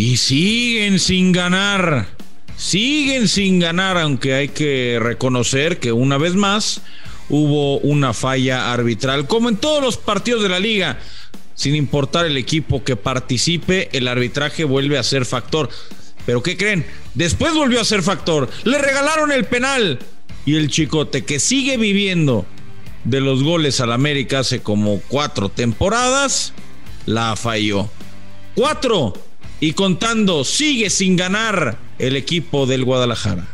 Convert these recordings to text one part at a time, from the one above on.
Y siguen sin ganar. Siguen sin ganar, aunque hay que reconocer que una vez más hubo una falla arbitral, como en todos los partidos de la liga. Sin importar el equipo que participe, el arbitraje vuelve a ser factor. Pero ¿qué creen? Después volvió a ser factor. Le regalaron el penal. Y el chicote que sigue viviendo de los goles al América hace como cuatro temporadas, la falló. Cuatro. Y contando, sigue sin ganar el equipo del Guadalajara.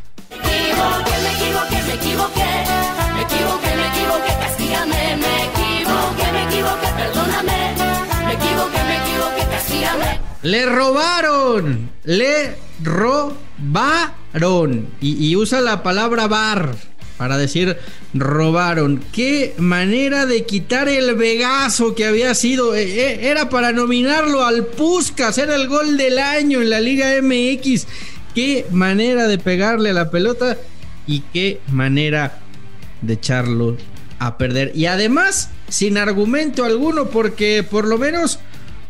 Le robaron. Le robaron. Y usa la palabra bar para decir robaron. Qué manera de quitar el Vegaso que había sido. eh, eh, Era para nominarlo al Puskas. Era el gol del año en la Liga MX. Qué manera de pegarle a la pelota. Y qué manera de echarlo a perder. Y además, sin argumento alguno, porque por lo menos.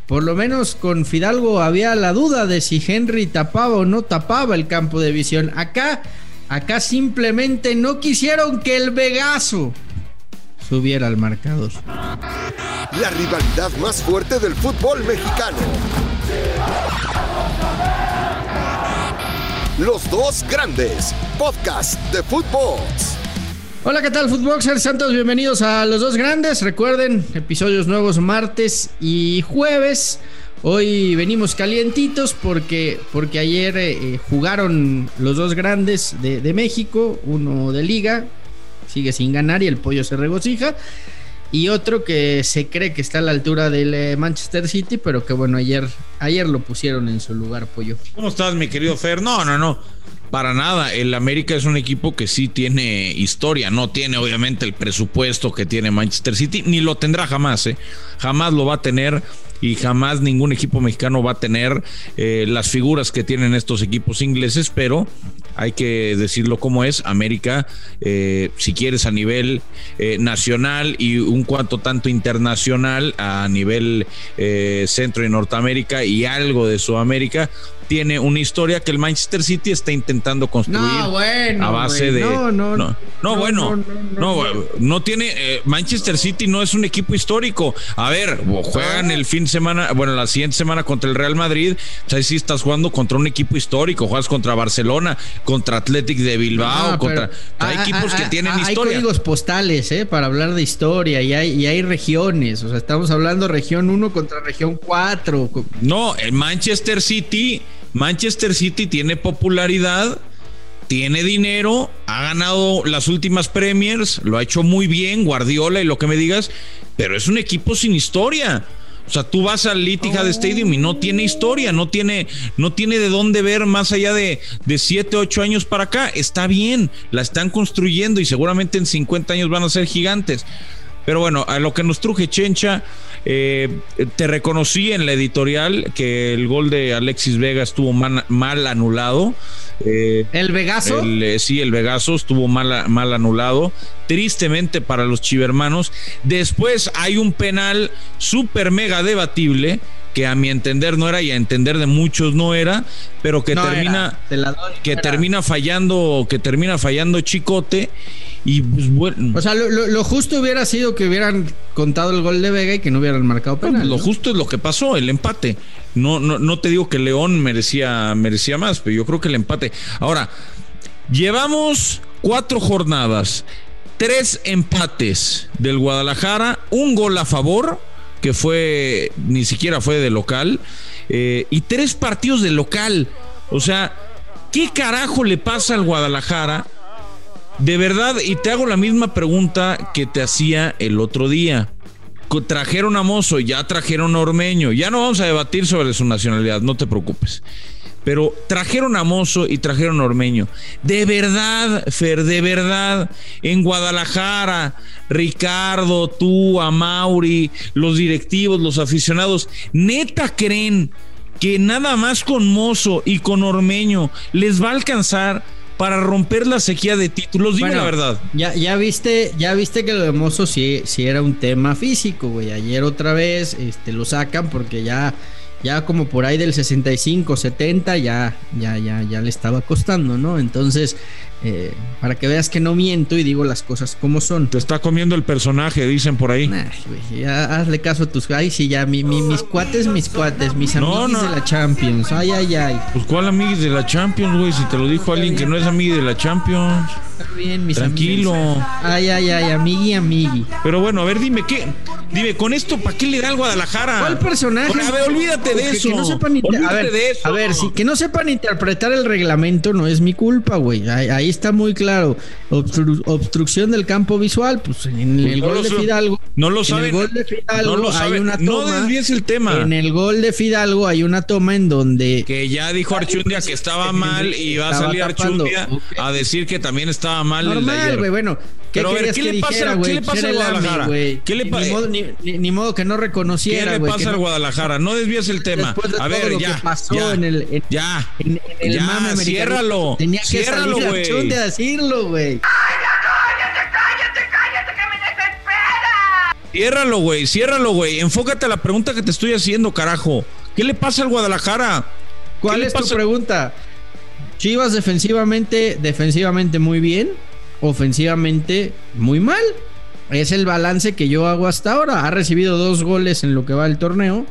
Por lo menos con Fidalgo había la duda de si Henry tapaba o no tapaba el campo de visión. Acá, acá simplemente no quisieron que el Vegaso subiera al marcador. La rivalidad más fuerte del fútbol mexicano. Los dos grandes. Podcast de fútbol. Hola, ¿qué tal, Footboxers? Santos, bienvenidos a los dos grandes. Recuerden, episodios nuevos martes y jueves. Hoy venimos calientitos porque, porque ayer eh, jugaron los dos grandes de, de México, uno de liga, sigue sin ganar y el pollo se regocija. Y otro que se cree que está a la altura del eh, Manchester City, pero que bueno, ayer, ayer lo pusieron en su lugar, pollo. ¿Cómo estás, mi querido Fer? No, no, no. Para nada. El América es un equipo que sí tiene historia. No tiene, obviamente, el presupuesto que tiene Manchester City, ni lo tendrá jamás, ¿eh? Jamás lo va a tener y jamás ningún equipo mexicano va a tener eh, las figuras que tienen estos equipos ingleses, pero hay que decirlo como es, América, eh, si quieres a nivel eh, nacional y un cuanto tanto internacional a nivel eh, Centro y Norteamérica y algo de Sudamérica, tiene una historia que el Manchester City está intentando construir No, bueno, a base de no, no, no, no, bueno no, no, tiene eh, Manchester City no es un equipo histórico a ver juegan el fin de semana bueno la siguiente semana contra el Real Madrid o sea, sí estás jugando contra un equipo histórico juegas contra Barcelona contra Athletic de Bilbao Ah, contra hay ah, equipos ah, que ah, tienen ah, historia Hay códigos postales, ¿eh? Para hablar de historia y hay, y hay regiones. O sea, estamos hablando región 1 contra región 4. No, el Manchester City, Manchester City tiene popularidad, tiene dinero, ha ganado las últimas Premiers, lo ha hecho muy bien, Guardiola y lo que me digas, pero es un equipo sin historia. O sea, tú vas al Etihad Stadium y no tiene historia, no tiene, no tiene de dónde ver más allá de, de 7, 8 años para acá. Está bien, la están construyendo y seguramente en 50 años van a ser gigantes. Pero bueno, a lo que nos truje Chencha, eh, te reconocí en la editorial que el gol de Alexis Vega estuvo mal, mal anulado. Eh, ¿El Vegaso? el, eh, sí, el Vegaso estuvo mal, mal anulado. Tristemente para los chivermanos. Después hay un penal súper mega debatible que a mi entender no era y a entender de muchos no era, pero que No termina era, te la doy, que era. termina fallando que termina fallando Chicote y pues bueno, O sea, lo, lo- lo justo hubiera sido que hubieran contado el gol de Vega y que no hubieran marcado penal. Lo ¿no? justo es lo que pasó, el empate. No, no, no te digo que León merecía, merecía más, pero yo creo que el empate. Ahora, llevamos cuatro jornadas, tres empates del Guadalajara, un gol a favor, que fue, ni siquiera fue de local, eh, y tres partidos de local. O sea, ¿qué carajo le pasa al Guadalajara? De verdad, y te hago la misma pregunta que te hacía el otro día. Trajeron a Mozo, ya trajeron a Ormeño. Ya no vamos a debatir sobre su nacionalidad, no te preocupes. Pero trajeron a Mozo y trajeron a Ormeño. De verdad, Fer, de verdad, en Guadalajara, Ricardo, tú, a Mauri, los directivos, los aficionados, neta creen que nada más con Mozo y con Ormeño les va a alcanzar para romper la sequía de títulos. Dime Bueno, la verdad. Ya, ya viste, ya viste que lo de Mozo sí, sí era un tema físico, güey. Ayer otra vez este, lo sacan porque ya ya como por ahí del 65, 70, ya, ya, ya, ya le estaba costando, ¿no? Entonces, eh, para que veas que no miento y digo las cosas como son. Te está comiendo el personaje, dicen por ahí. Ya hazle caso a tus. Ay, sí, ya, mi, mi- mis cuates, mis cuates, mis No, amigos no. de la Champions. Ay, ay, ay. Pues cuál amigos de la Champions, güey, si te lo dijo alguien que no es amigo de la Champions. Está bien, mis Tranquilo. amigos. Ay, ay, ay, amigui, amigui. Pero bueno, a ver, dime qué. Dime, con esto, ¿para qué le da al Guadalajara? ¿Cuál personaje? A ver, olvídate de Que- eso. Que no sepan inter- a ver, de eso. a ver, sí, que no sepan interpretar el reglamento no es mi culpa, güey. Ahí, ahí está muy claro. Obstru- obstrucción del campo visual, pues en el No gol de Fidalgo. no lo En saben. el gol de Fidalgo No lo hay una No toma. desvíes el tema. En el gol de Fidalgo hay una toma en donde Que ya dijo Archundia que estaba mal y va a salir tapando. Archundia a decir que también estaba mal Normal, güey, bueno. ¿Qué Pero a ver, ¿qué le pasa- dijera, qué güey? le pasa al Guadalajara? ¿Qué le Ni- pa- ni, modo, ni, ni- modo que no ¿Qué reconociera, le güey. que pasa al no- Guadalajara? No desvíes el tema. De A ver, lo ya. que pasó ya, en el- en- ya. En, en el Ya, ciérralo, Tenía que ciérralo, salir güey. Archundia a decirlo, güey. Ciérralo, güey, ciérralo, güey. Enfócate a la pregunta que te estoy haciendo, carajo. ¿Qué le pasa al Guadalajara? ¿Cuál le es tu pasa? pregunta? Chivas defensivamente, defensivamente muy bien, ofensivamente muy mal. Es el balance que yo hago hasta ahora. Ha recibido dos goles en lo que va del torneo,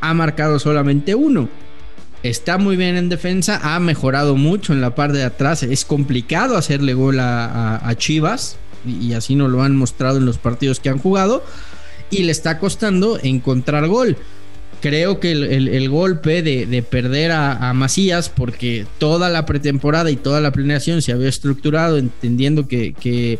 ha marcado solamente uno. Está muy bien en defensa, ha mejorado mucho en la parte de atrás. Es complicado hacerle gol a Chivas y, y así nos lo han mostrado en los partidos que han jugado. Y le está costando encontrar gol creo que el, golpe de, de perder a, a Macías, porque toda la pretemporada y toda la planeación se había estructurado entendiendo que, que,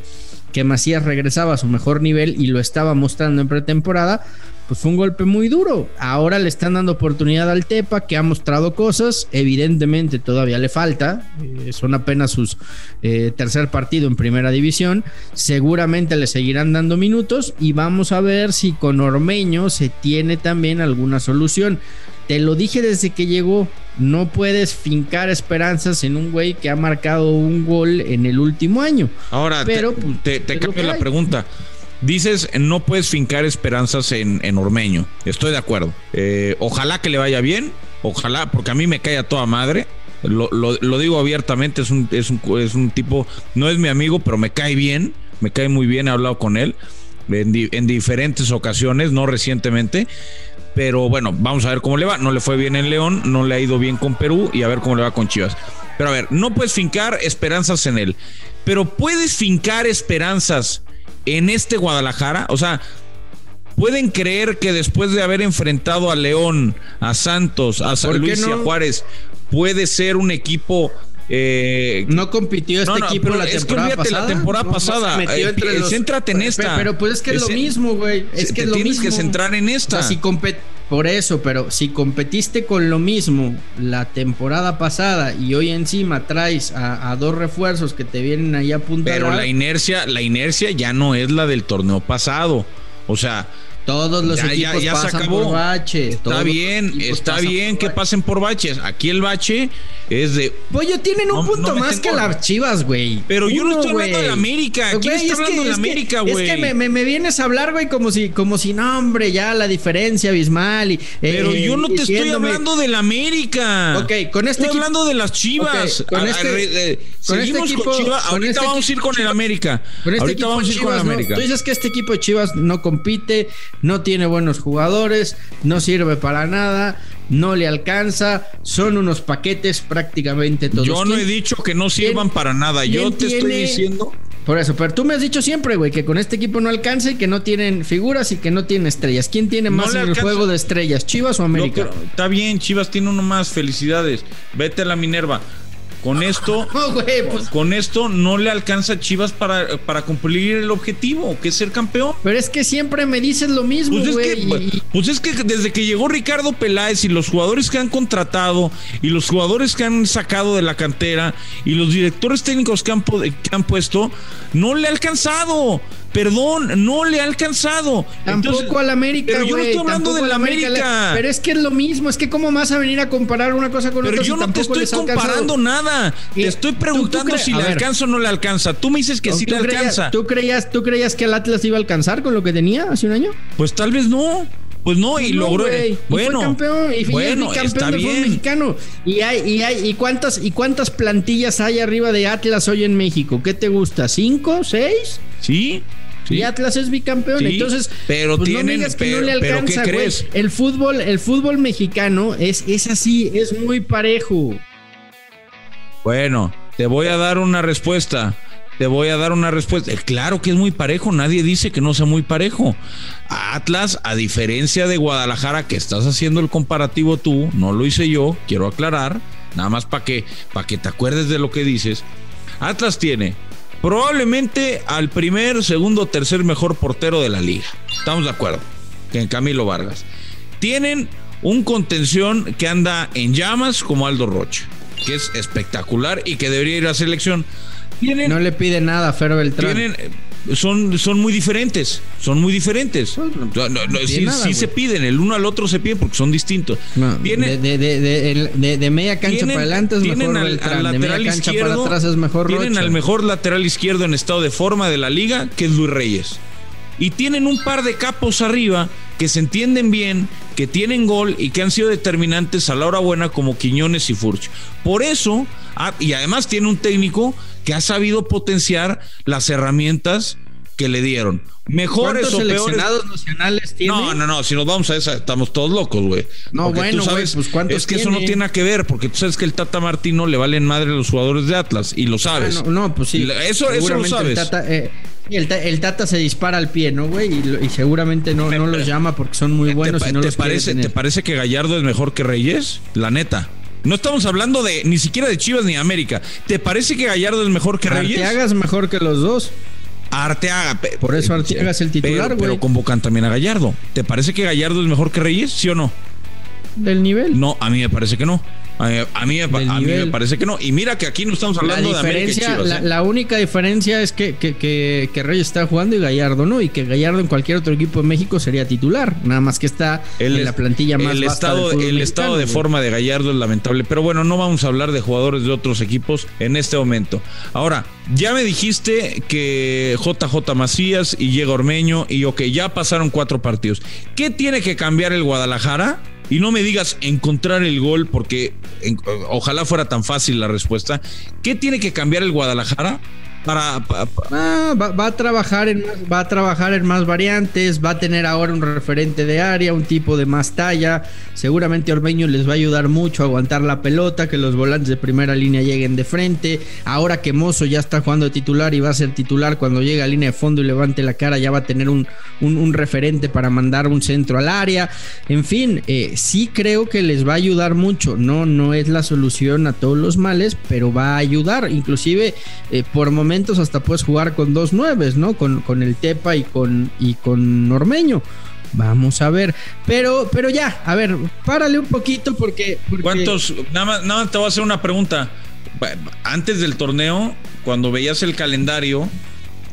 que Macías regresaba a su mejor nivel y lo estaba mostrando en pretemporada, pues fue un golpe muy duro. Ahora le están dando oportunidad al Tepa, que ha mostrado cosas, evidentemente todavía le falta, eh, son apenas sus eh, tercer partido en primera división, seguramente le seguirán dando minutos y vamos a ver si con Ormeño se tiene también alguna solución. Te lo dije desde que llegó, no puedes fincar esperanzas en un güey que ha marcado un gol en el último año. Ahora, Pero, te, pues, te- cambio la pregunta. Dices, no puedes fincar esperanzas en, en Ormeño. Estoy de acuerdo. Eh, ojalá que le vaya bien. Ojalá, porque a mí me cae a toda madre. Lo, lo- digo abiertamente, es un, es, un, es un tipo, no es mi amigo, pero me cae bien. Me cae muy bien, he hablado con él en diferentes ocasiones, no recientemente. Pero bueno, vamos a ver cómo le va. No le fue bien en León, no le ha ido bien con Perú y a ver cómo le va con Chivas. Pero a ver, no puedes fincar esperanzas en él. Pero puedes fincar esperanzas en este Guadalajara. O sea, pueden creer que después de haber enfrentado a León, a Santos, a San ¿Por qué Luis y a? Juárez, puede ser un equipo. eh, No compitió este No, no, equipo la es que temporada olvídate la pasada. temporada No, pasada. se Eh, eh, los- céntrate en esta. Pero, pues es que es lo mismo, güey. Es te que es lo tienes mismo. que centrar en esta. O sea, si compet- Por eso, pero si competiste con lo mismo la temporada pasada y hoy encima traes a, a dos refuerzos que te vienen ahí a apuntar. Pero la inercia, la inercia ya no es la del torneo pasado. O sea, Todos los ya, equipos ya se pasan acabó. por bache. Está bien, está bien que pasen por baches. Aquí el bache es de. Pollo, tienen un No- punto no más que las chivas, güey. Pero yo no Uno, estoy hablando de la América. ¿Quién Güey, está es hablando que- de la es que- América, Es güey? que me, me- me vienes a hablar, güey, como si, como si, no, hombre, ya la diferencia abismal. Y, Pero eh, yo no te estoy hablando de la América. Ok, con este Estoy equipo- hablando de las Chivas. Ok, con A- a- este- re- eh, con este seguimos equipo- con Chivas. con Ahorita este vamos a ir con el América. Con este Ahorita vamos a ir con el Chivas, ¿no? América. Tú dices que este equipo de Chivas no compite, no tiene buenos jugadores, no sirve para nada, no le alcanza, son unos paquetes prácticamente todos. Yo no ¿Quién- he dicho que no sirvan para nada. Yo te estoy diciendo. Por eso, pero tú me has dicho siempre, güey, que con este equipo no alcanza y que no tienen figuras y que no tienen estrellas. ¿Quién tiene No más en el juego de estrellas, Chivas o América? está bien, Chivas tiene uno más. Felicidades. Vete a la Minerva. Con esto. No, güey, pues. Con esto no le alcanza a Chivas para, para cumplir el objetivo, que es ser campeón. Pero es que siempre me dices lo mismo, Pues es, güey. que, pues es que desde que llegó Ricardo Peláez y los jugadores que han contratado y los jugadores que han sacado de la cantera y los directores técnicos que han, que han puesto, no le ha alcanzado. Perdón, no le ha alcanzado. Tampoco Entonces, al América, Pero yo no estoy hablando tampoco de la al América. Pero es que es lo mismo, es que cómo vas a venir a comparar una cosa con Pero otra yo si no te estoy comparando nada. Te estoy tú- tú preguntando si le alcanza o no le alcanza. Tú me dices que sí ¿Tú le creías- alcanza. ¿tú creías, ¿Tú creías que el Atlas iba a alcanzar con lo que tenía hace un año? Pues tal vez no. Pues no, y No, logró. güey. Y bueno, fue campeón, y, bueno, es bicampeón está del bien. mexicano. Y hay, y hay, y cuántas, y cuántas plantillas hay arriba de Atlas hoy en México. ¿Qué te gusta? ¿Cinco? ¿Seis? Sí, sí. Y Atlas es bicampeón. Sí, Entonces, pero pues no tienen- me digas que pero- no le alcanza, ¿qué crees? El fútbol, el fútbol mexicano es, es así, es muy parejo. Bueno, te voy a dar una respuesta. Te voy a dar una respuesta. Eh, Claro que es muy parejo. Nadie dice que no sea muy parejo. Atlas, a diferencia de Guadalajara, que estás haciendo el comparativo tú, no lo hice yo, quiero aclarar, nada más para que, para que te acuerdes de lo que dices. Atlas tiene probablemente al primer, segundo, tercer mejor portero de la liga. Estamos de acuerdo. Que en Camilo Vargas. Tienen un contención que anda en llamas como Aldo Rocha, que es espectacular y que debería ir a selección. Tienen, No le pide nada a Fer Beltrán. tienen son, son muy diferentes. Son muy diferentes. Pues, no, No, no, no, pide sí nada, sí güey. se piden, el uno al otro se piden porque son distintos. No, Tiene- de, de, de, de- media cancha tienen- para adelante es mejor al- Beltrán. al de media cancha para atrás es mejor Tienen Rocha. al mejor lateral izquierdo en estado de forma de la liga, que es Luis Reyes. Y tienen un par de capos arriba que se entienden bien, que tienen gol y que han sido determinantes a la hora buena como Quiñones y Furch. Por eso, ah, y además tiene un técnico que ha sabido potenciar las herramientas que le dieron. Mejores ¿Cuántos o peores. seleccionados nacionales tiene? No, no, no, si nos vamos a esa, estamos todos locos, güey. No, Porque bueno, güey, pues, ¿cuántos Es que eso no tiene? nada que ver, porque tú sabes que el Tata Martino le valen madre a los jugadores de Atlas, y lo Ah, sabes. no, no, pues sí. Eso, eso lo sabes. El tata, eh, el, el Tata se dispara al pie, ¿no, güey? Y, seguramente no, no los llama porque son muy buenos ¿Te, y no te los parece. ¿Te parece que Gallardo es mejor que Reyes? La neta. No estamos hablando de ni siquiera de Chivas ni América. ¿Te parece que Gallardo es mejor que Reyes? Arteaga es mejor que los dos. Arteaga. Por eso pe- Arteaga es el titular, pero- güey. Pero convocan también a Gallardo. ¿Te parece que Gallardo es mejor que Reyes? ¿Sí o no? Del nivel. No, a mí me parece que no. A mí, a mí me, parece que no. Y mira que aquí no estamos La hablando de América y Chivas. ¿eh? la única diferencia es que, que, que, que Reyes está jugando y Gallardo no, y que Gallardo en cualquier otro equipo de México sería titular, nada más que está El, en la plantilla más el vasta estado, del el mexicano, estado de güey. forma de Gallardo es lamentable. Pero bueno, no vamos a hablar de jugadores de otros equipos en este momento. Ahora, ya me dijiste que JJ Macías y llega Ormeño y ok, ya pasaron cuatro partidos. ¿Qué tiene que cambiar el Guadalajara? Y no me digas encontrar el gol porque en- ojalá fuera tan fácil la respuesta. ¿Qué tiene que cambiar el Guadalajara para, pa- pa- Ah, va, a trabajar en más, va a trabajar en más variantes, va a tener ahora un referente de área, un tipo de más talla. Seguramente Ormeño les va a ayudar mucho a aguantar la pelota, que los volantes de primera línea lleguen de frente. Ahora que Mozo ya está jugando de titular y va a ser titular cuando llegue a línea de fondo y levante la cara, ya va a tener un, un- un referente para mandar un centro al área. En fin, eh, sí creo que les va a ayudar mucho. No, no es la solución a todos los males, pero va a ayudar. Inclusive eh, por momentos hasta puedes jugar con dos nueves, ¿no? Con, con el Tepa y con, y con Ormeño. Vamos a ver. Pero, pero ya, a ver, párale un poquito porque. ¿Cuántos? Nada nada más te voy a hacer una pregunta. Antes del torneo, cuando veías el calendario,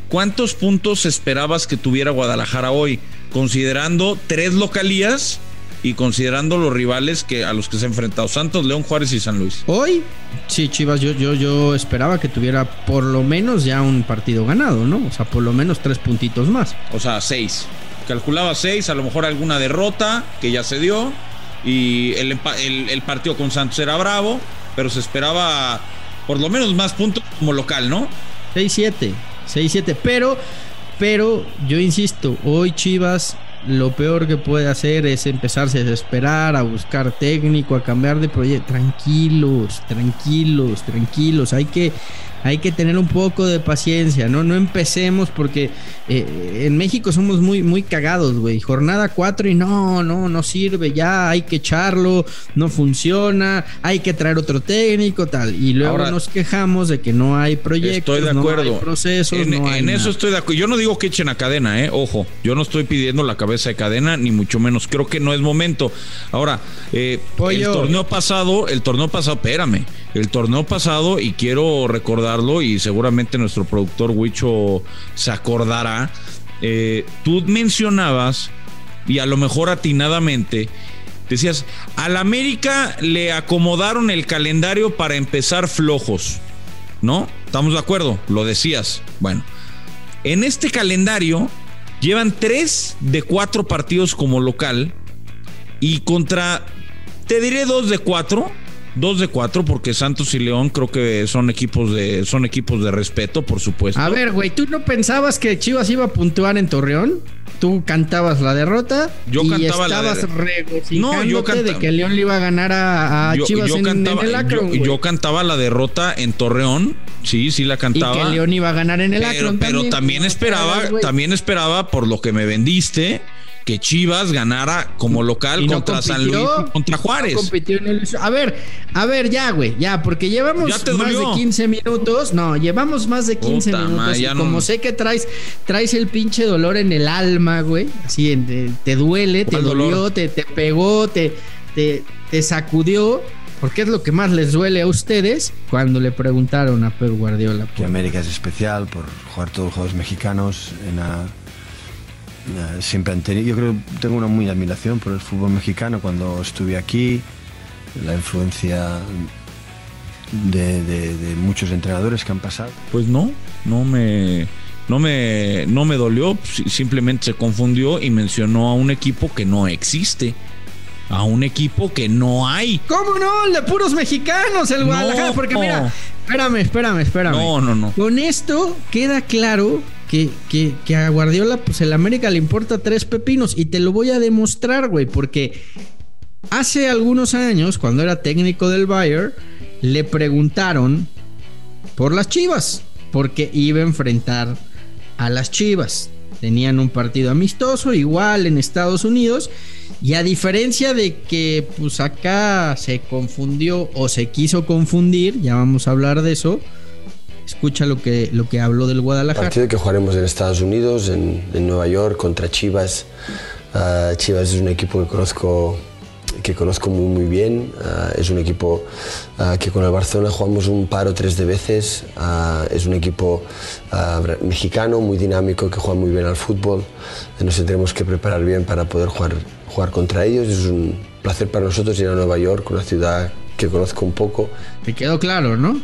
¿cuántos puntos esperabas que tuviera Guadalajara hoy? Considerando tres localías y considerando los rivales que a los que se ha enfrentado: Santos, León, Juárez y San Luis. Hoy, sí, Chivas, yo, yo, yo esperaba que tuviera por lo menos ya un partido ganado, ¿no? O sea, por lo menos tres puntitos más. O sea, seis. Calculaba seis, a lo mejor alguna derrota que ya se dio. Y el, el partido con Santos era bravo, pero se esperaba por lo menos más puntos como local, ¿no? 6-7, 6-7, pero, pero yo insisto, hoy Chivas lo peor que puede hacer es empezarse a desesperar, a buscar técnico, a cambiar de proyecto. Tranquilos, tranquilos, tranquilos. Hay que, hay que tener un poco de paciencia, ¿no? No empecemos porque eh, en México somos muy, muy cagados, güey. Jornada 4 y no, no, no sirve, ya hay que echarlo, no funciona, hay que traer otro técnico, tal. Y luego Ahora, nos quejamos de que no hay proyectos, Estoy de no acuerdo. hay procesos, en no hay en eso estoy de acuerdo. Yo no digo que echen a cadena, eh. Ojo, yo no estoy pidiendo la cabeza de cadena, ni mucho menos. Creo que no es momento. Ahora, eh, el torneo pasado, el torneo pasado, espérame. El torneo pasado, y quiero recordarlo, y seguramente nuestro productor Huicho se acordará. eh, tú mencionabas, y a lo mejor atinadamente, decías, al América le acomodaron el calendario para empezar flojos. ¿no? ¿Estamos de acuerdo? Lo decías. Bueno, en este calendario llevan tres de cuatro partidos como local Y contra, te diré dos de cuatro. Dos de cuatro, porque Santos y León creo que son equipos de, son equipos de respeto, por supuesto. A ver, güey, ¿tú no pensabas que Chivas iba a puntuar en Torreón? Tú cantabas la derrota Yo y cantaba la estabas de- regocijándote No, yo canta- de que León le iba a ganar a, a yo, Chivas yo en, cantaba, en el Akron, yo- yo cantaba la derrota en Torreón, sí, sí la y cantaba. que León iba a ganar en el pero, pero también. esperaba, también esperaba por lo que me vendiste que Chivas ganara como local Y no contra San Luis contra no Juárez. compitió en el- A ver, a ver, ya, güey, ya, porque llevamos Ya más de dolió. 15 minutos. No, llevamos más de 15 Puta minutos. y no- como sé que traes, traes el pinche dolor en el alma, güey. Así, en- te, te duele, te ¿Cuál dolió, dolor? te, te pegó, te, te, te sacudió. Porque es lo que más les duele a ustedes cuando le preguntaron a Pep Guardiola. que América es especial por jugar todos los juegos mexicanos en la- en la- siempre han tenido yo creo que tengo una muy admiración por el fútbol mexicano cuando estuve aquí la influencia de, de- de muchos entrenadores que han pasado Pues no, no me, no me, no me dolió. si- Simplemente se confundió y mencionó a un equipo que no existe, a un equipo que no hay. ¿Cómo no? El de puros mexicanos, el Guadalajara. No. Porque mira, espérame, espérame, espérame. No, no, no. Con esto queda claro que, que, que a Guardiola, pues el América le importa tres pepinos. Y te lo voy a demostrar, güey, porque hace algunos años, cuando era técnico del Bayern, le preguntaron por las Chivas, porque iba a enfrentar a las Chivas. Tenían un partido amistoso, igual en Estados Unidos. Y a diferencia de que pues acá se confundió o se quiso confundir, ya vamos a hablar de eso. Escucha lo que, lo que habló del Guadalajara. Partido que jugaremos en Estados Unidos, en, en Nueva York, contra Chivas. Ah, Chivas es un equipo que conozco, que conozco muy, muy bien. Ah, es un equipo ah, que con el Barcelona jugamos un par o tres de veces. Ah, es un equipo mexicano, muy dinámico, que juega muy bien al fútbol. Nos tendremos que preparar bien para poder jugar, jugar contra ellos. Es un placer para nosotros ir a Nueva York, una ciudad que conozco un poco. Te quedó claro, ¿no?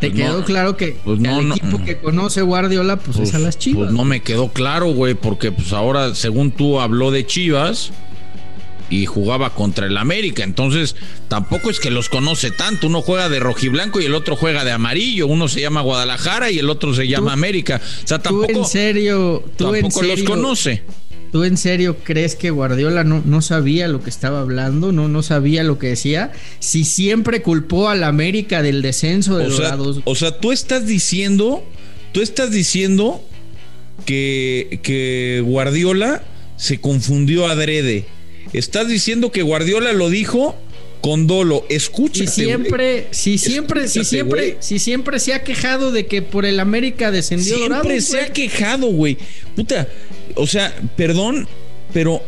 Te Pues quedó no, claro que, pues no, el no. equipo que conoce Guardiola, pues, es a las Chivas. Pues no me quedó claro, güey, porque pues ahora, según tú, habló de Chivas y jugaba contra el América. Entonces, tampoco es que los conoce tanto. Uno juega de rojiblanco y el otro juega de amarillo. Uno se llama Guadalajara y el otro se llama América. O sea, tú tampoco, en serio, tú en tampoco los serio- conoce. ¿Tú en serio crees que Guardiola no, no sabía lo que estaba hablando? No, no sabía lo que decía. Si siempre culpó al América del descenso de O sea, Dorados. o sea, tú estás diciendo, tú estás diciendo que, que Guardiola se confundió adrede. Estás diciendo que Guardiola lo dijo con dolo. Escúchate. Si siempre, si siempre, si siempre, si siempre se ha quejado de que por el América descendió Siempre Dorados, se ha quejado, güey. Puta, o sea, perdón, pero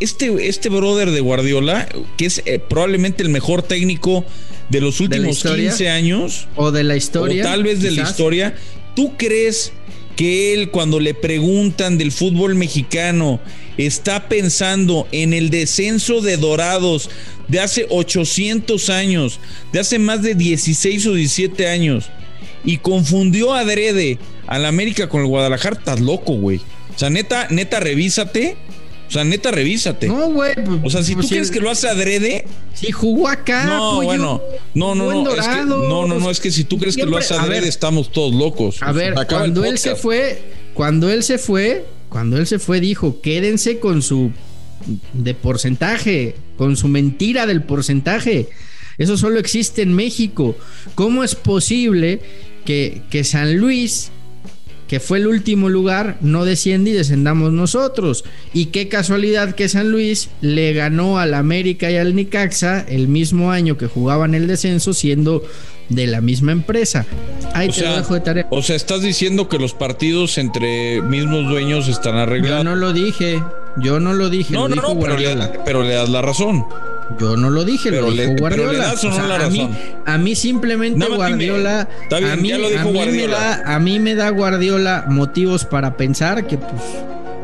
este, este brother de Guardiola, que es eh, probablemente el mejor técnico de los últimos historia? 15 años, o de la historia. o tal vez de la historia, ¿tú crees que él cuando le preguntan del fútbol mexicano está pensando en el descenso de Dorados de hace 800 años, de hace más de 16 o 17 años y confundió adrede al América con el Guadalajara? Estás loco, güey. O sea, neta, neta, revísate. O sea, neta, revísate. No, güey. pues, o sea, si pues, tú crees que lo hace adrede, Si jugó acá, no, pollo, bueno, no, no, no, es que, no, no, no, es que si tú crees que lo hace adrede, ver, estamos todos locos. A ver, Acaba cuando él se fue, cuando él se fue, cuando él se fue, dijo, quédense con su de porcentaje, con su mentira del porcentaje. Eso solo existe en México. ¿Cómo es posible que, que San Luis, que fue el último lugar, no desciende y descendamos nosotros? Y qué casualidad que San Luis le ganó al América y al Nicaxa el mismo año que jugaban el descenso, siendo de la misma empresa. Ahí O te lo sea, dejo de tarea. o sea, estás diciendo que los partidos entre mismos dueños están Yo arreglados. no lo dije. Yo no lo dije. No, lo no, dijo no, pero le, Guardiola. pero le das la razón. Yo no lo dije, Pero lo le- dijo pero le Guardiola. das o no la a, mí, a mí simplemente. Guardiola. Está bien, a mí, ya lo dijo a mí Me da, a mí me da Guardiola motivos para pensar que pues,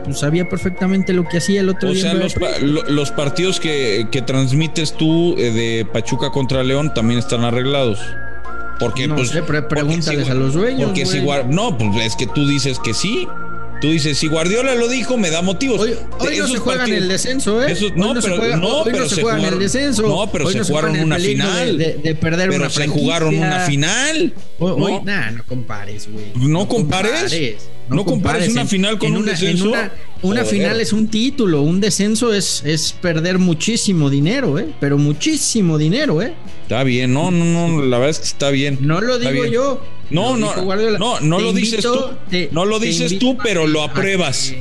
pues sabía perfectamente lo que hacía el otro O día. sea, en los, pa- lo- los partidos que, que transmites tú eh, de Pachuca contra León también están arreglados. Porque, No pues. sé, pre- porque pregúntales si- a los dueños, Porque si No, pues es que tú dices que sí. Tú dices, si Guardiola lo dijo, me da motivos. Hoy, hoy no se juega en partidos- el descenso, ¿eh? esos- no, se pero- juega, no, hoy pero no se, se juega en jugaron- el descenso. no, pero Hoy se no jugaron una final. De, de- de perder Pero una se jugaron una final. Hoy, ¿no? nah, no compares, güey. ¿No compares? ¿No compares una En- final con en un una, descenso? en una, una final es un título, un descenso es, es perder muchísimo dinero, ¿eh? Pero muchísimo dinero, ¿eh? Está bien, no, no, no, la verdad es que está bien. No lo digo yo. No, lo no, no, no lo dices tú. no lo dices tú, pero lo apruebas.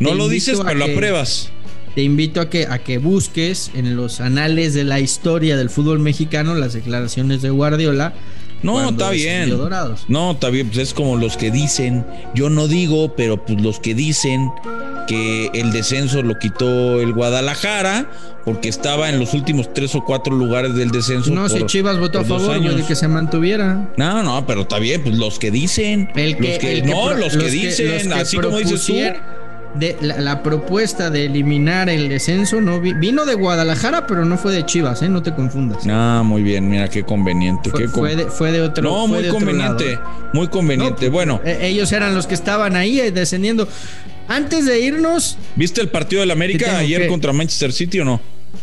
No lo dices, pero lo apruebas. Te invito a que, a que busques en los anales de la historia del fútbol mexicano las declaraciones de Guardiola. No, está bien. Dorados. No, está bien, pues es como los que dicen, yo no digo, pero pues los que dicen que el descenso lo quitó el Guadalajara porque estaba en los últimos tres o cuatro lugares del descenso. No, si por- Chivas votó a favor de que se mantuviera. No, no, pero está bien, pues los que dicen. El que, los que, el no, pro- los, que dicen, los así como dices tú. De, la, la propuesta de eliminar el descenso no vi- vino de Guadalajara, pero no fue de Chivas, ¿eh? No te confundas. Ah, muy bien, mira qué conveniente. fue, qué con- fue de, fue de otro. no, fue muy de conveniente, ¿eh? muy conveniente. No, bueno, eh, ellos eran los que estaban ahí eh, descendiendo. Antes de irnos, ¿viste el partido del América ayer que- contra Manchester City o no?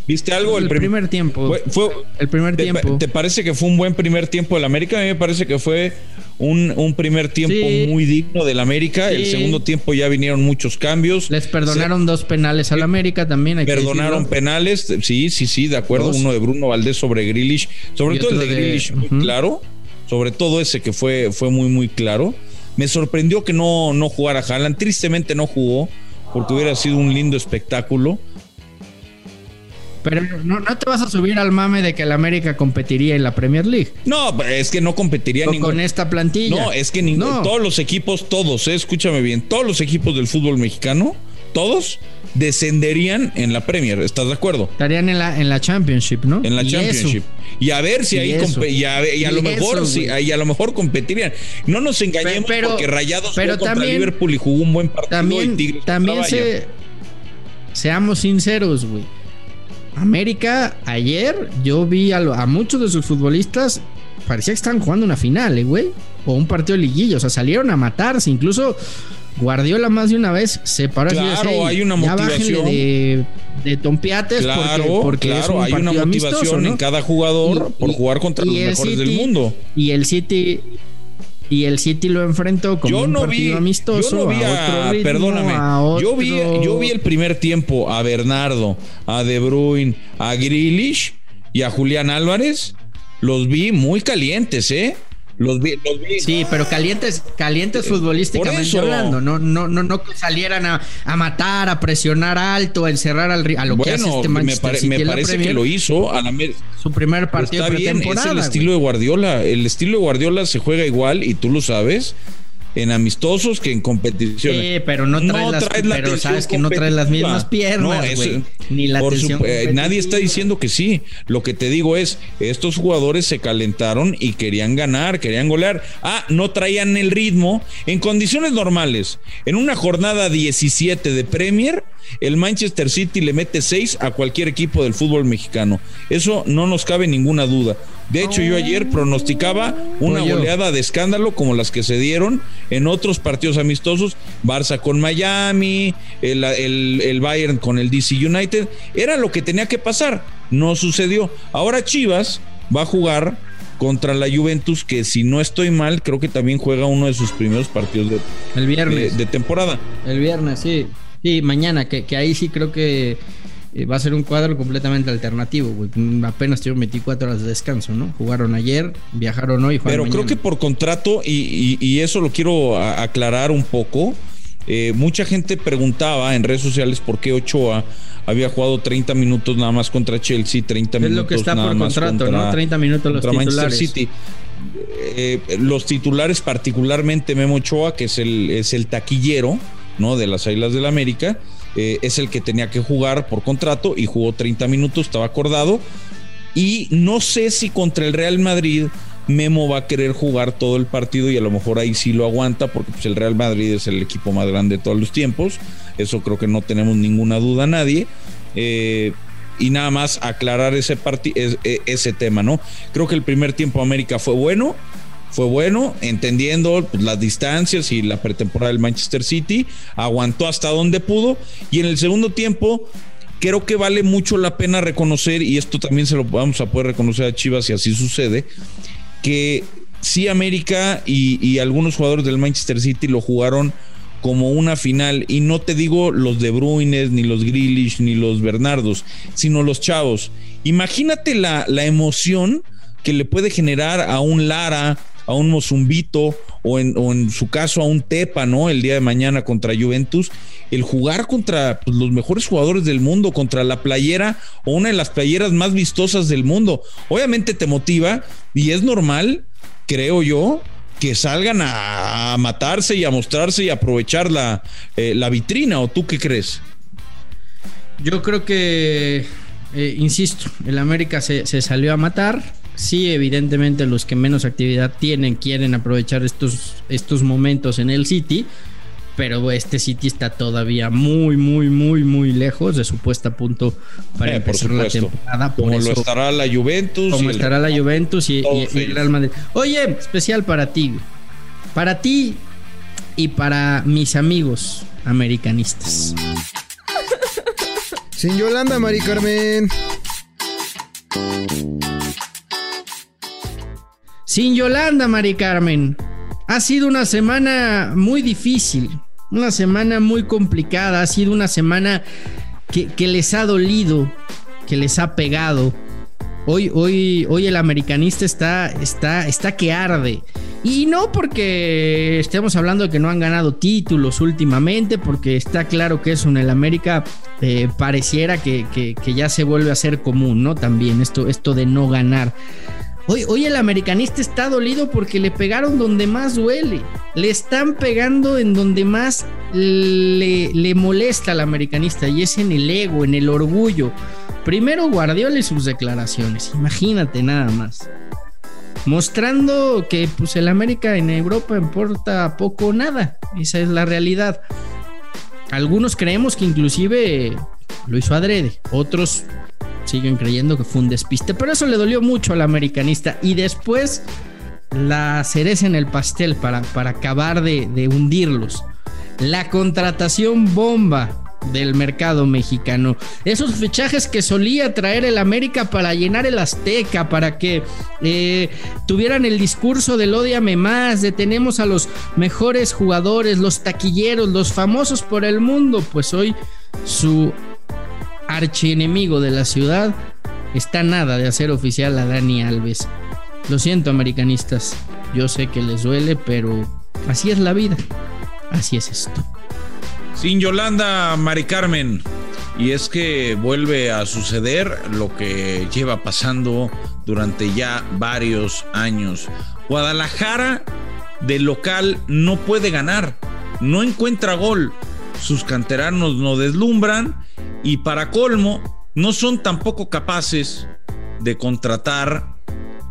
¿Viste algo? el prim- primer tiempo. Fue, fue- el primer ¿te, tiempo. te parece que fue un buen primer tiempo del América? A mí me parece que fue un, un primer tiempo Sí. muy digno del América. El Sí. segundo tiempo ya vinieron muchos cambios. Les perdonaron dos penales al América también. hay Perdonaron penales, sí, sí, sí, de acuerdo. Dos. Uno de Bruno Valdés sobre Grealish, sobre Y todo el de de- muy claro. Sobre todo ese que fue, fue muy, muy claro. Me sorprendió que no, no jugara Haaland. Tristemente no jugó, porque hubiera sido un lindo espectáculo. Pero no, no te vas a subir al mame de que el América competiría en la Premier League. No, es que no competiría ningún. con esta plantilla. No, es que ningún- No. todos los equipos, todos, eh, escúchame bien, todos los equipos del fútbol mexicano, todos descenderían en la Premier. ¿Estás de acuerdo? Estarían en la, en la Championship, ¿no? En la Y Championship. eso. Y a ver si Y ahí y a, y a Y lo mejor eso, güey. y a lo mejor competirían. No nos engañemos Pero- porque Rayados pero jugó contra también- Liverpool y jugó un buen partido y También, Tigres también contra se, seamos sinceros, güey. América, ayer yo vi a, muchos de sus futbolistas, parecía que estaban jugando una final, eh, güey. O un partido de liguilla, o sea, salieron a matarse. Incluso Guardiola más de una vez se paró Claro, "Ey, hay una motivación". de, de tompiates Claro, porque, porque es claro, un hay una motivación amistoso, ¿no? en cada jugador Y- por y- jugar contra y los mejores del mundo. Y el City y el City lo enfrentó como Yo un no vi, partido amistoso. yo no vi a a, otro ritmo, perdóname, a yo vi, otro- yo vi el primer tiempo a Bernardo, a De Bruyne, a Grealish y a Julián Álvarez, los vi muy calientes, ¿eh? Los vi, los vi. Sí, pero calientes, calientes futbolísticamente por eso. hablando, no, no, no, no que salieran a, a matar, a presionar alto, a encerrar al a lo que hace Bueno, este me, Manchester pare- City me en la parece que lo hizo a la su primer partido Está bien, es el güey. estilo de Guardiola. El estilo de Guardiola se juega igual y tú lo sabes en amistosos que en competiciones. Sí, pero no traes las- pero sabes que no traes las mismas piernas, eso- güey. Ni la por tensión supu- eh, Nadie está diciendo que sí. Lo que te digo es, estos jugadores se calentaron y querían ganar, querían golear. Ah, no traían el ritmo. En condiciones normales, en una jornada 17 de Premier, el Manchester City le mete 6 a cualquier equipo del fútbol mexicano. Eso no nos cabe ninguna duda. De hecho, yo ayer pronosticaba una Pollo. goleada de escándalo como las que se dieron en otros partidos amistosos, Barça con Miami, el, el- el Bayern con el DC United, era lo que tenía que pasar, no sucedió. Ahora Chivas va a jugar contra la Juventus, que si no estoy mal, creo que también juega uno de sus primeros partidos de, El de- viernes. de temporada. El viernes, sí. Sí, mañana, que, que ahí sí creo que eh, va a ser un cuadro completamente alternativo, güey. Apenas tuvieron 24 horas de descanso, ¿no? Jugaron ayer, viajaron hoy, Pero creo que por contrato, y, y- y eso lo quiero aclarar un poco, eh, mucha gente preguntaba en redes sociales por qué Ochoa había jugado 30 minutos nada más contra Chelsea, 30 Es minutos lo que está nada por más contrato, contra- ¿no? 30 minutos los contra Manchester titulares. City. Eh, los titulares, particularmente Memo Ochoa, que es el, es el taquillero ¿no? de las Águilas del América, eh, es el que tenía que jugar por contrato y jugó 30 minutos, estaba acordado. Y no sé si contra el Real Madrid Memo va a querer jugar todo el partido y a lo mejor ahí sí lo aguanta porque pues, el Real Madrid es el equipo más grande de todos los tiempos. Eso creo que no tenemos ninguna duda nadie. Eh, y nada más aclarar ese, e- ese tema, ¿no? Creo que el primer tiempo América fue bueno, fue bueno, entendiendo pues, las distancias y la pretemporada del Manchester City, aguantó hasta donde pudo y en el segundo tiempo creo que vale mucho la pena reconocer, y esto también se lo vamos a poder reconocer a Chivas si así sucede, que sí América y, algunos jugadores del Manchester City lo jugaron como una final, y no te digo los de Bruyne, ni los Grealish, ni los Bernardos, sino los chavos. Imagínate la, la emoción que le puede generar a un Lara, a un Mozumbito o en, o en su caso a un Tepa, ¿no? El día de mañana contra Juventus, el jugar contra pues, los mejores jugadores del mundo, contra la playera o una de las playeras más vistosas del mundo. Obviamente te motiva y es normal, creo yo, que salgan a, matarse y a mostrarse y aprovechar la, eh, la vitrina. ¿O tú qué crees? Yo creo que, eh, insisto, el América se, se salió a matar. Sí, evidentemente los que menos actividad tienen quieren aprovechar estos, estos momentos en el City, pero este City está todavía muy, muy, muy, muy lejos de su puesta a punto para Eh, por empezar la temporada. Por Como lo estará la Juventus. como el- estará la Juventus y, y- y el. Real Madrid. Oye, especial para ti, para ti y para mis amigos americanistas. Sin Yolanda, Mari Carmen. Sin Yolanda, Mari Carmen. Ha sido una semana muy difícil, una semana muy complicada, ha sido una semana que, que les ha dolido, que les ha pegado. Hoy, hoy, hoy el americanista está, está, está que arde. Y no porque estemos hablando de que no han ganado títulos últimamente, porque está claro que eso en el América eh, pareciera que, que- que ya se vuelve a ser común, ¿no? También esto, esto de no ganar. Hoy, hoy el americanista está dolido porque le pegaron donde más duele. Le están pegando en donde más le, le molesta al americanista y es en el ego, en el orgullo. Primero Guardiola y sus declaraciones. Imagínate nada más. Mostrando que pues el América en Europa importa poco o nada. Esa es la realidad. Algunos creemos que inclusive lo hizo adrede. Otros siguen creyendo que fue un despiste. Pero eso le dolió mucho al americanista. Y después la cereza en el pastel para, para acabar de, hundirlos. La contratación bomba del mercado mexicano. Esos fichajes que solía traer el América para llenar el Azteca, para que eh, tuvieran el discurso del odiame más, de tenemos a los mejores jugadores, los taquilleros, los famosos por el mundo. Pues hoy su archienemigo de la ciudad está nada de hacer oficial a Dani Alves. Lo siento, americanistas. Yo sé que les duele, pero así es la vida. Así es esto. Sin Yolanda, Mari Carmen. Y es que vuelve a suceder lo que lleva pasando durante ya varios años. Guadalajara de local no puede ganar, no encuentra gol. Sus canteranos no deslumbran y para colmo no son tampoco capaces de contratar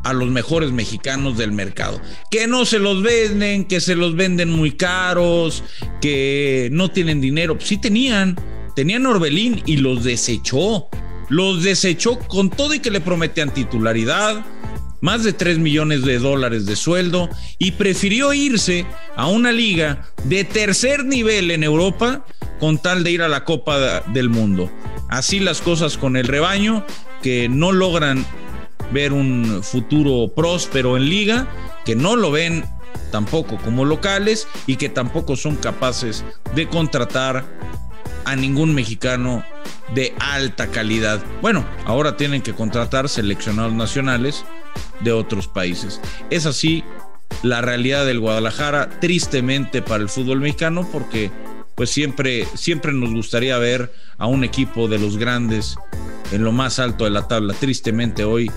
a los mejores mexicanos del mercado. Que no se los venden, que se los venden muy caros, que no tienen dinero. Sí tenían, tenían Orbelín y los desechó. Los desechó con todo y que le prometían titularidad, más de 3 millones de dólares de sueldo y prefirió irse a una liga de tercer nivel en Europa con tal de ir a la Copa del Mundo. Así las cosas con el rebaño que no logran ver un futuro próspero en liga, que no lo ven tampoco como locales y que tampoco son capaces de contratar a ningún mexicano de alta calidad. Bueno, ahora tienen que contratar seleccionados nacionales de otros países. Es así la realidad del Guadalajara, tristemente para el fútbol mexicano, porque pues siempre, siempre nos gustaría ver a un equipo de los grandes en lo más alto de la tabla. Tristemente hoy,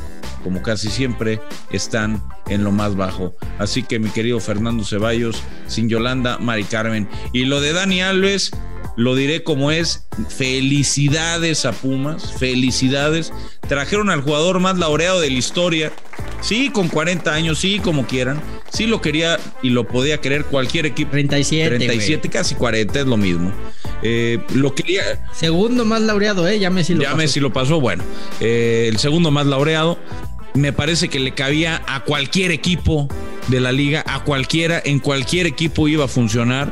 como casi siempre, están en lo más bajo. Así que mi querido Fernando Ceballos, sin Yolanda, Mari Carmen. Y lo de Dani Alves, lo diré como es, felicidades a Pumas, felicidades. Trajeron al jugador más laureado de la historia. Sí, con 40 años, sí, como quieran. Sí lo quería y lo podía querer cualquier equipo. 37. 37, casi 40, es lo mismo. Eh, lo quería. Segundo más laureado, ¿eh? Ya Messi lo ya pasó. Messi lo pasó, bueno. eh, el segundo más laureado. Me parece que le cabía a cualquier equipo de la liga, a cualquiera, en cualquier equipo iba a funcionar.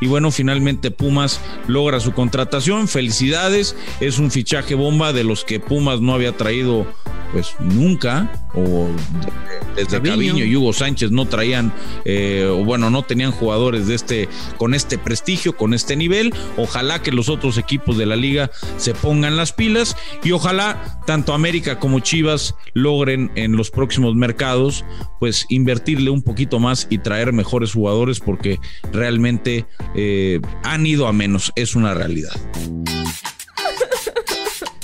Y bueno, finalmente Pumas logra su contratación. Felicidades. Es un fichaje bomba de los que Pumas no había traído pues nunca. O desde Caviño y Hugo Sánchez no traían, eh, o bueno, no tenían jugadores de este, con este prestigio, con este nivel. Ojalá que los otros equipos de la liga se pongan las pilas y ojalá tanto América como Chivas logren en los próximos mercados, pues invertirle un poquito más y traer mejores jugadores porque realmente eh, han ido a menos, es una realidad.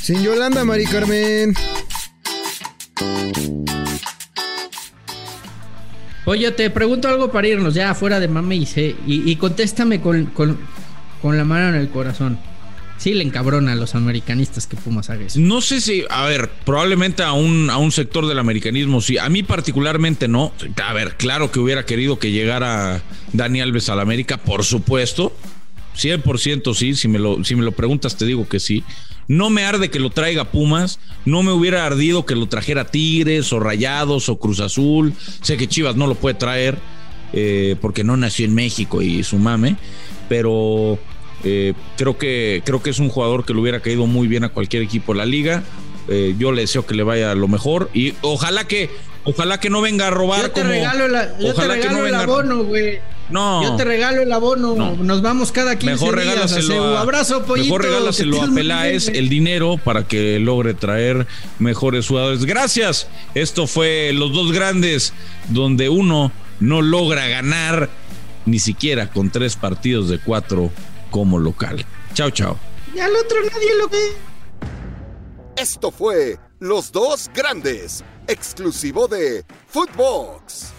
Sin Yolanda, Mari Carmen. Oye, te pregunto algo para irnos ya fuera de mame y, sé, y, contéstame con, con, con, la mano en el corazón. Sí le encabrona a los americanistas que Pumas haga eso. No sé si, a ver, probablemente a un, a un sector del americanismo sí. A mí particularmente no. A ver, claro que hubiera querido que llegara Dani Alves a la América, por supuesto. 100% sí, si me, lo, si me lo preguntas te digo que sí. No me arde que lo traiga Pumas, no me hubiera ardido que lo trajera Tigres o Rayados o Cruz Azul. Sé que Chivas no lo puede traer eh, porque no nació en México y su mame, pero eh, creo, que, creo que es un jugador que le hubiera caído muy bien a cualquier equipo de la liga. Eh, yo le deseo que le vaya lo mejor y ojalá que ojalá que no venga a robar yo te regalo, yo te regalo el abono güey no. Yo te regalo el abono. Nos vamos cada 15 mejor días. A, abrazo, pollito. Mejor regálaselo a Peláez el dinero para que logre traer mejores jugadores. Gracias. Esto fue Los Dos Grandes, donde uno no logra ganar ni siquiera con tres partidos de cuatro como local. Chao, chao. Y al otro nadie lo ve. Esto fue Los Dos Grandes, exclusivo de Footbox.